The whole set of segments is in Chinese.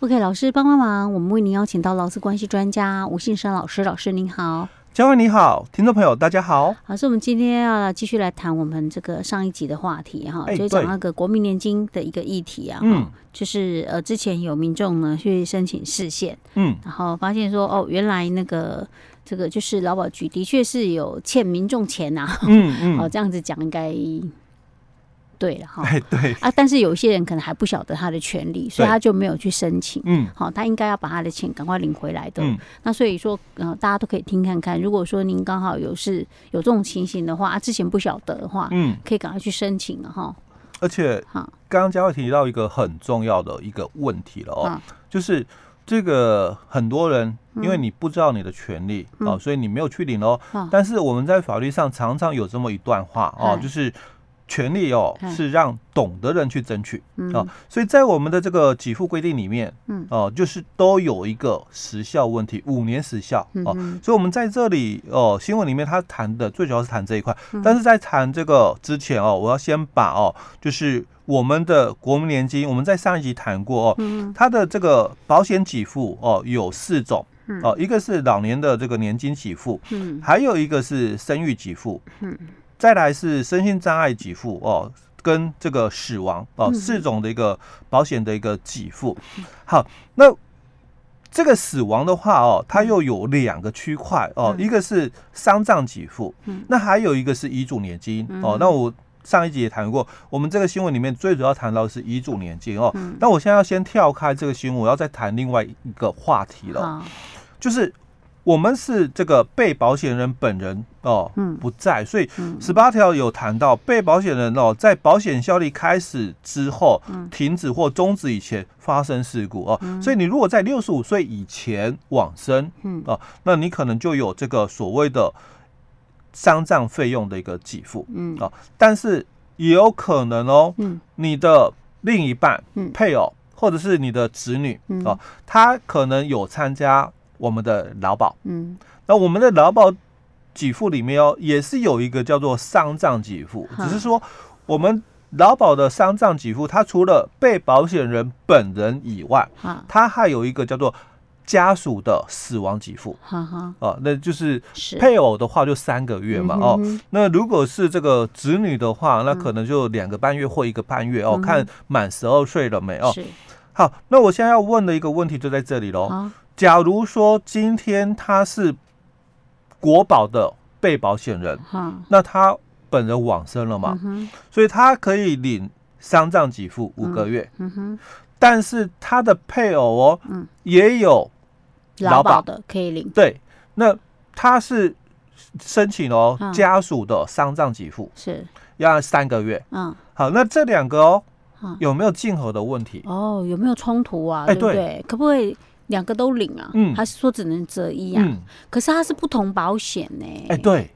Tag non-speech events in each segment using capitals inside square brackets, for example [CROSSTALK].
OK，老师帮帮忙，我们为您邀请到劳资关系专家吴信生老师，老师您好。嘉惠你好，听众朋友大家好。老师，我们今天要继续来谈我们这个上一集的话题哈，欸、就是讲那个国民年金的一个议题啊。嗯，就是呃，之前有民众呢去申请释宪，嗯，然后发现说哦，原来那个这个就是劳保局的确是有欠民众钱呐、啊。嗯嗯，[LAUGHS] 哦，这样子讲应该。对了哈，哎对啊，但是有些人可能还不晓得他的权利，所以他就没有去申请。嗯，好，他应该要把他的钱赶快领回来的。嗯，那所以说，呃，大家都可以听看看。如果说您刚好有是有这种情形的话，啊，之前不晓得的话，嗯，可以赶快去申请了哈。而且，好，刚刚嘉慧提到一个很重要的一个问题了哦，就是这个很多人因为你不知道你的权利哦，所以你没有去领哦。但是我们在法律上常常有这么一段话哦，就是。权利哦，是让懂的人去争取啊，所以在我们的这个给付规定里面，嗯，哦，就是都有一个时效问题，五年时效哦，所以我们在这里哦，新闻里面他谈的最主要是谈这一块，但是在谈这个之前哦，我要先把哦，就是我们的国民年金，我们在上一集谈过哦，它的这个保险给付哦有四种哦，一个是老年的这个年金给付，嗯，还有一个是生育给付，嗯。再来是身心障碍给付哦，跟这个死亡哦四种的一个保险的一个给付。好，那这个死亡的话哦，它又有两个区块哦，一个是丧葬给付，那还有一个是遗嘱年金哦。那我上一集也谈过，我们这个新闻里面最主要谈到的是遗嘱年金哦。那我现在要先跳开这个新闻，我要再谈另外一个话题了，就是。我们是这个被保险人本人哦，不在，所以十八条有谈到被保险人哦，在保险效力开始之后，停止或终止以前发生事故哦，所以你如果在六十五岁以前往生，嗯。哦，那你可能就有这个所谓的丧葬费用的一个给付，嗯，哦，但是也有可能哦，你的另一半、配偶或者是你的子女哦，他可能有参加。我们的劳保，嗯，那我们的劳保给付里面哦，也是有一个叫做丧葬给付，只是说我们劳保的丧葬给付，它除了被保险人本人以外，它还有一个叫做家属的死亡给付，哈哈，哦，那就是配偶的话就三个月嘛，哦，那如果是这个子女的话，那可能就两个半月或一个半月哦，看满十二岁了没哦。好，那我现在要问的一个问题就在这里喽。假如说今天他是国保的被保险人，那他本人往生了嘛，所以他可以领丧葬给付五个月，但是他的配偶哦，也有劳保的可以领，对，那他是申请哦家属的丧葬给付是。要三个月，嗯，好，那这两个哦有没有竞合的问题？哦，有没有冲突啊？哎对？可不可以？两个都领啊？嗯，还是说只能择一啊？嗯，可是它是不同保险呢。哎，对，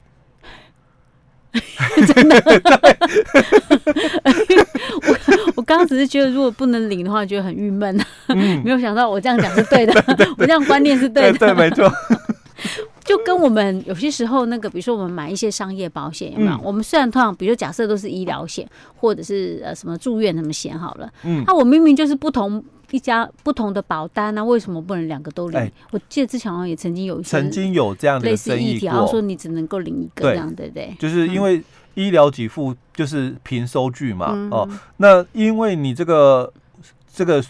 [LAUGHS] 真的。[LAUGHS] 我我刚刚只是觉得，如果不能领的话，觉得很郁闷。嗯，[LAUGHS] 没有想到我这样讲是对的，我这样观念是对的，对，没错。就跟我们有些时候那个，比如说我们买一些商业保险，有没有？我们虽然通常，比如假设都是医疗险，或者是呃什么住院什么险好了，嗯，那我明明就是不同。一家不同的保单啊？为什么不能两个都领？欸、我记得之前好像也曾经有一些曾经有这样的类似议题，然后说你只能够领一个这样，对不对？就是因为医疗给付就是凭收据嘛，嗯、哦，那因为你这个这个。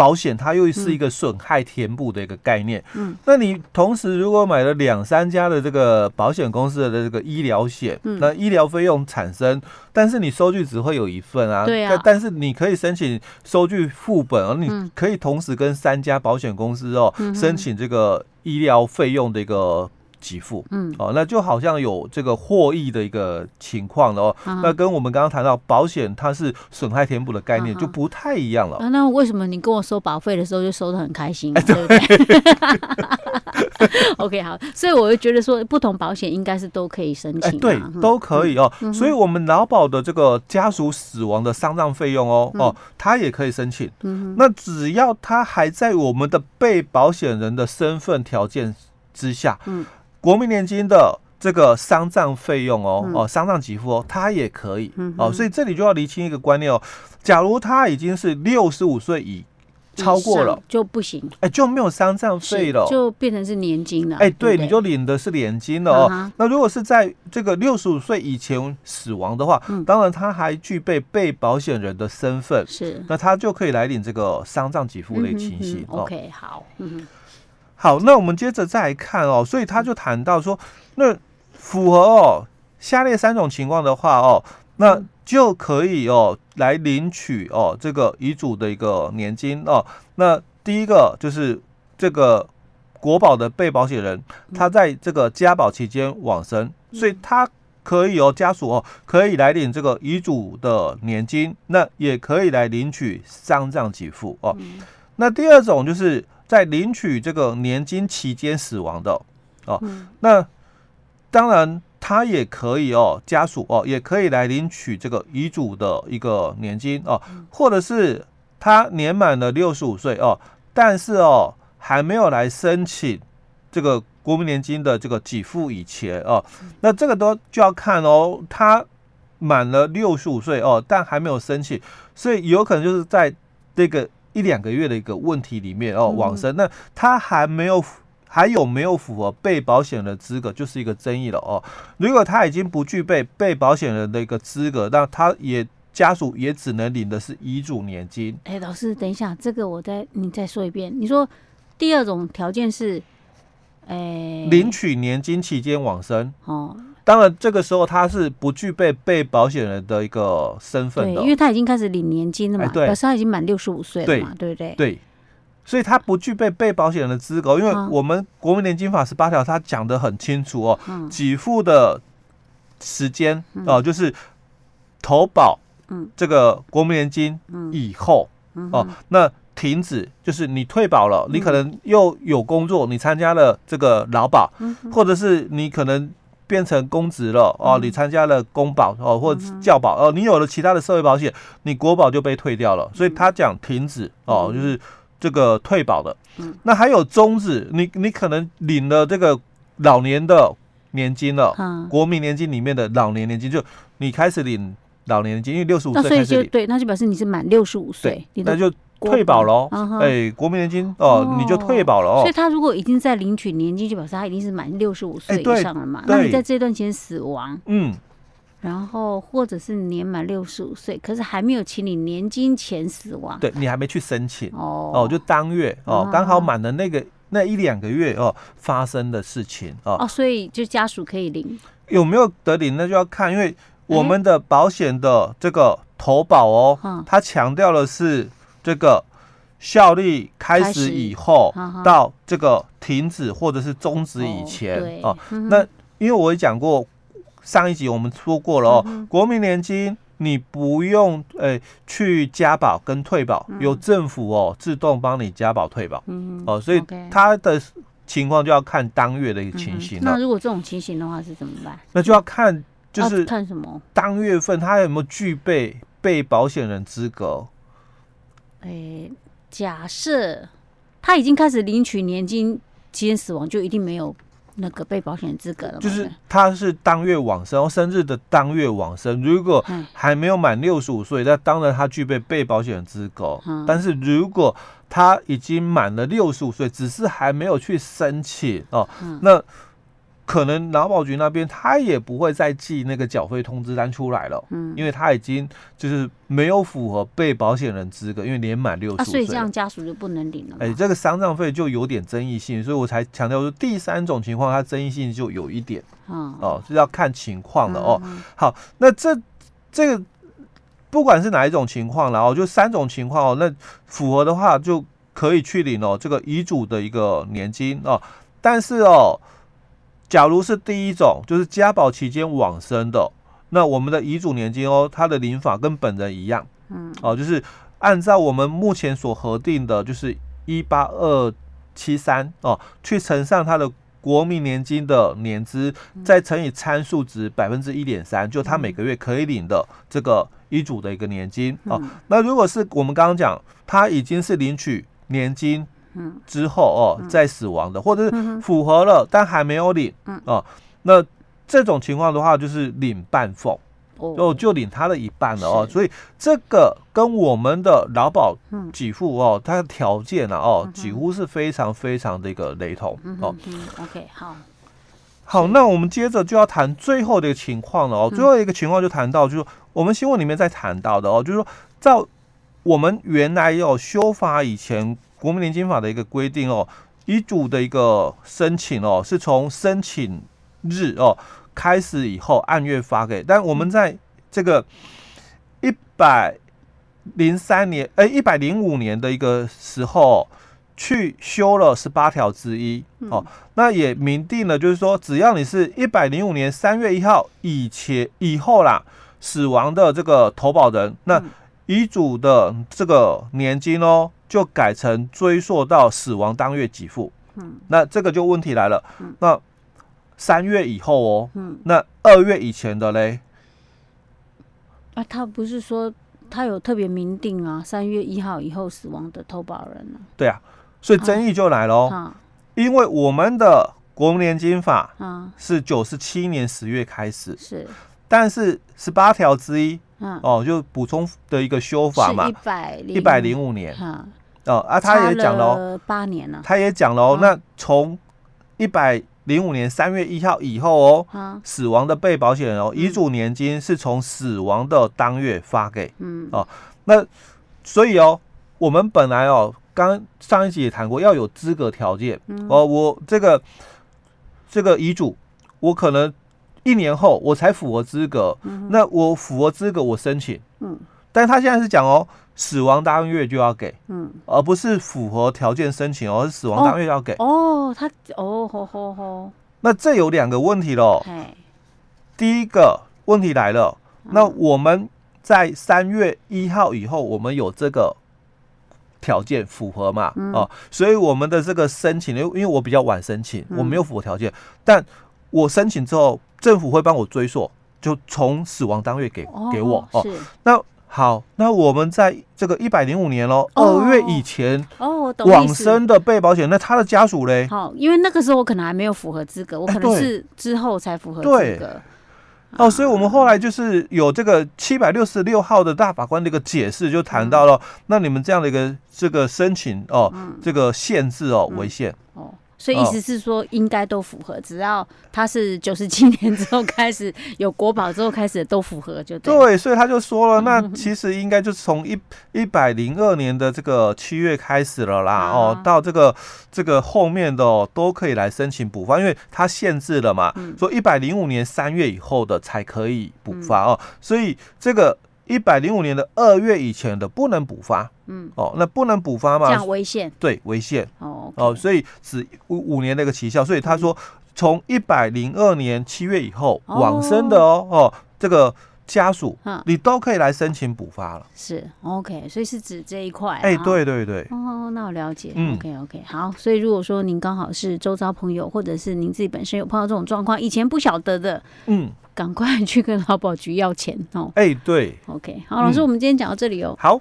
保险它又是一个损害填补的一个概念，嗯，那你同时如果买了两三家的这个保险公司的这个医疗险，嗯，那医疗费用产生，但是你收据只会有一份啊，对啊，但是你可以申请收据副本，而你可以同时跟三家保险公司哦申请这个医疗费用的一个。给付，嗯，哦，那就好像有这个获益的一个情况了哦。那跟我们刚刚谈到保险，它是损害填补的概念，就不太一样了。那为什么你跟我收保费的时候就收得很开心，对不对？OK，好，所以我就觉得说，不同保险应该是都可以申请、啊欸，对，都可以哦。所以，我们劳保的这个家属死亡的丧葬费用哦，哦，他也可以申请。嗯、那只要他还在我们的被保险人的身份条件之下，嗯。国民年金的这个丧葬费用哦，哦，丧葬给付哦，它也可以哦，所以这里就要厘清一个观念哦。假如他已经是六十五岁以超过了就不行，哎，就没有丧葬费了，就变成是年金了。哎，对，你就领的是年金了哦。那如果是在这个六十五岁以前死亡的话，当然他还具备被保险人的身份，是，那他就可以来领这个丧葬给付的情形。OK，好，嗯，好，那我们接着再来看哦，所以他就谈到说，那符合哦下列三种情况的话哦，那。就可以哦，来领取哦这个遗嘱的一个年金哦。那第一个就是这个国保的被保险人，他在这个加保期间往生，所以他可以哦家属哦可以来领这个遗嘱的年金，那也可以来领取丧葬给付哦。那第二种就是在领取这个年金期间死亡的哦，那当然。他也可以哦，家属哦，也可以来领取这个遗嘱的一个年金哦，或者是他年满了六十五岁哦，但是哦还没有来申请这个国民年金的这个给付以前哦，那这个都就要看哦，他满了六十五岁哦，但还没有申请，所以有可能就是在这个一两个月的一个问题里面哦往生，那他还没有。还有没有符合被保险人的资格，就是一个争议了哦。如果他已经不具备被保险人的一个资格，那他也家属也只能领的是遗嘱年金。哎、欸，老师，等一下，这个我再你再说一遍。你说第二种条件是，哎、欸，领取年金期间往生哦。当然，这个时候他是不具备被保险人的一个身份的，对，因为他已经开始领年金了嘛，欸、对，表示他已经满六十五岁了嘛，对，对不对？对。所以他不具备被保险人的资格，因为我们国民年金法十八条，他讲的很清楚哦，给付的时间哦，就是投保这个国民年金以后哦，那停止就是你退保了，你可能又有工作，你参加了这个劳保，或者是你可能变成公职了哦，你参加了公保哦，或者教保哦，你有了其他的社会保险，你国保就被退掉了，所以他讲停止哦，就是。这个退保的，那还有终止，你你可能领了这个老年的年金了，嗯、国民年金里面的老年年金，就你开始领老年年金，因为六十五岁开始领，对，那就表示你是满六十五岁，那就退保喽。哎，国民年金哦，你就退保了哦。所以他如果已经在领取年金，就表示他已经是满六十五岁以上了嘛？那你在这段时间死亡，嗯。然后，或者是年满六十五岁，可是还没有请你年金前死亡，对，你还没去申请哦哦，就当月哦，刚好满了那个那一两个月哦发生的事情哦哦，所以就家属可以领，有没有得领那就要看，因为我们的保险的这个投保哦，嗯、它强调的是这个效力开始以后到这个停止或者是终止以前哦，嗯、那因为我也讲过。上一集我们说过了哦，嗯、国民年金你不用诶、欸、去加保跟退保，嗯、由政府哦自动帮你加保退保，嗯、哦，所以他的情况就要看当月的一个情形了、嗯。那如果这种情形的话是怎么办？那就要看就是看什么？当月份他有没有具备被保险人资格？诶、欸，假设他已经开始领取年金，期间死亡就一定没有。那个被保险资格了，就是他是当月往生，生日的当月往生。如果还没有满六十五岁，那当然他具备被保险资格。但是如果他已经满了六十五岁，只是还没有去申请哦，那。可能劳保局那边他也不会再寄那个缴费通知单出来了，嗯，因为他已经就是没有符合被保险人资格，因为年满六十五岁，所以这样家属就不能领了。哎，这个丧葬费就有点争议性，所以我才强调说第三种情况它争议性就有一点，嗯、哦，是要看情况了哦。嗯、好，那这这个不管是哪一种情况，然后就三种情况哦，那符合的话就可以去领哦这个遗嘱的一个年金哦，但是哦。假如是第一种，就是加保期间往生的，那我们的遗嘱年金哦，它的领法跟本人一样，嗯，哦，就是按照我们目前所核定的，就是一八二七三哦，去乘上它的国民年金的年资，再乘以参数值百分之一点三，就他每个月可以领的这个遗嘱的一个年金哦。那如果是我们刚刚讲，他已经是领取年金。嗯，之后哦，再死亡的，或者是符合了但还没有领，哦，那这种情况的话就是领半俸，哦，就领他的一半了哦。所以这个跟我们的劳保给付哦，它的条件呢哦，几乎是非常非常的一个雷同哦。OK，好，好，那我们接着就要谈最后的一个情况了哦。最后一个情况就谈到，就是我们新闻里面在谈到的哦，就是说在我们原来有修法以前，国民年金法的一个规定哦。遗嘱的一个申请哦，是从申请日哦开始以后按月发给，但我们在这个一百零三年哎一百零五年的一个时候去修了十八条之一哦，那也明定了，就是说只要你是一百零五年三月一号以前以后啦死亡的这个投保人，那遗嘱的这个年金哦。就改成追溯到死亡当月给付，嗯，那这个就问题来了，嗯，那三月以后哦，嗯，那二月以前的嘞，啊，他不是说他有特别明定啊，三月一号以后死亡的投保人呢？对啊，所以争议就来了哦，啊，因为我们的国民年金法啊。是九十七年十月开始，是，但是十八条之一，嗯，哦，就补充的一个修法嘛，一百零五。年，哦啊，他也讲了哦，八年了，他也讲了哦。那从一百零五年三月一号以后哦，死亡的被保险人哦，遗嘱年金是从死亡的当月发给，嗯。哦。那所以哦，我们本来哦，刚上一集也谈过，要有资格条件。哦。我这个这个遗嘱，我可能一年后我才符合资格，那我符合资格我申请，嗯，但是他现在是讲哦。死亡当月就要给，嗯，而不是符合条件申请，而是死亡当月要给。哦，他哦，吼吼吼。那这有两个问题喽。第一个问题来了，那我们在三月一号以后，我们有这个条件符合嘛？哦，所以我们的这个申请，因为因为我比较晚申请，我没有符合条件，但我申请之后，政府会帮我追溯，就从死亡当月给给我哦。那好，那我们在这个一百零五年喽，二月以前哦，往生的被保险，那他的家属嘞？好，因为那个时候我可能还没有符合资格，我可能是之后才符合资格。哦，所以我们后来就是有这个七百六十六号的大法官的一个解释，就谈到了，那你们这样的一个这个申请哦，这个限制哦，违宪哦。所以意思是说，应该都符合，只要他是九十七年之后开始有国宝之后开始都符合就对。对，所以他就说了，[LAUGHS] 那其实应该就是从一一百零二年的这个七月开始了啦，哦，到这个这个后面的哦都可以来申请补发，因为它限制了嘛，说一百零五年三月以后的才可以补发哦，所以这个。一百零五年的二月以前的不能补发，嗯，哦，那不能补发嘛？这样违宪，对，违宪。哦哦，所以只五五年那个期效，所以他说从一百零二年七月以后往生的哦哦，这个家属，你都可以来申请补发了。是 OK，所以是指这一块。哎，对对对。哦，那我了解。OK OK，好。所以如果说您刚好是周遭朋友，或者是您自己本身有碰到这种状况，以前不晓得的，嗯。赶快 [LAUGHS] 去跟劳保局要钱哦！哎，对，OK，好，老师，我们今天讲到这里哦。好。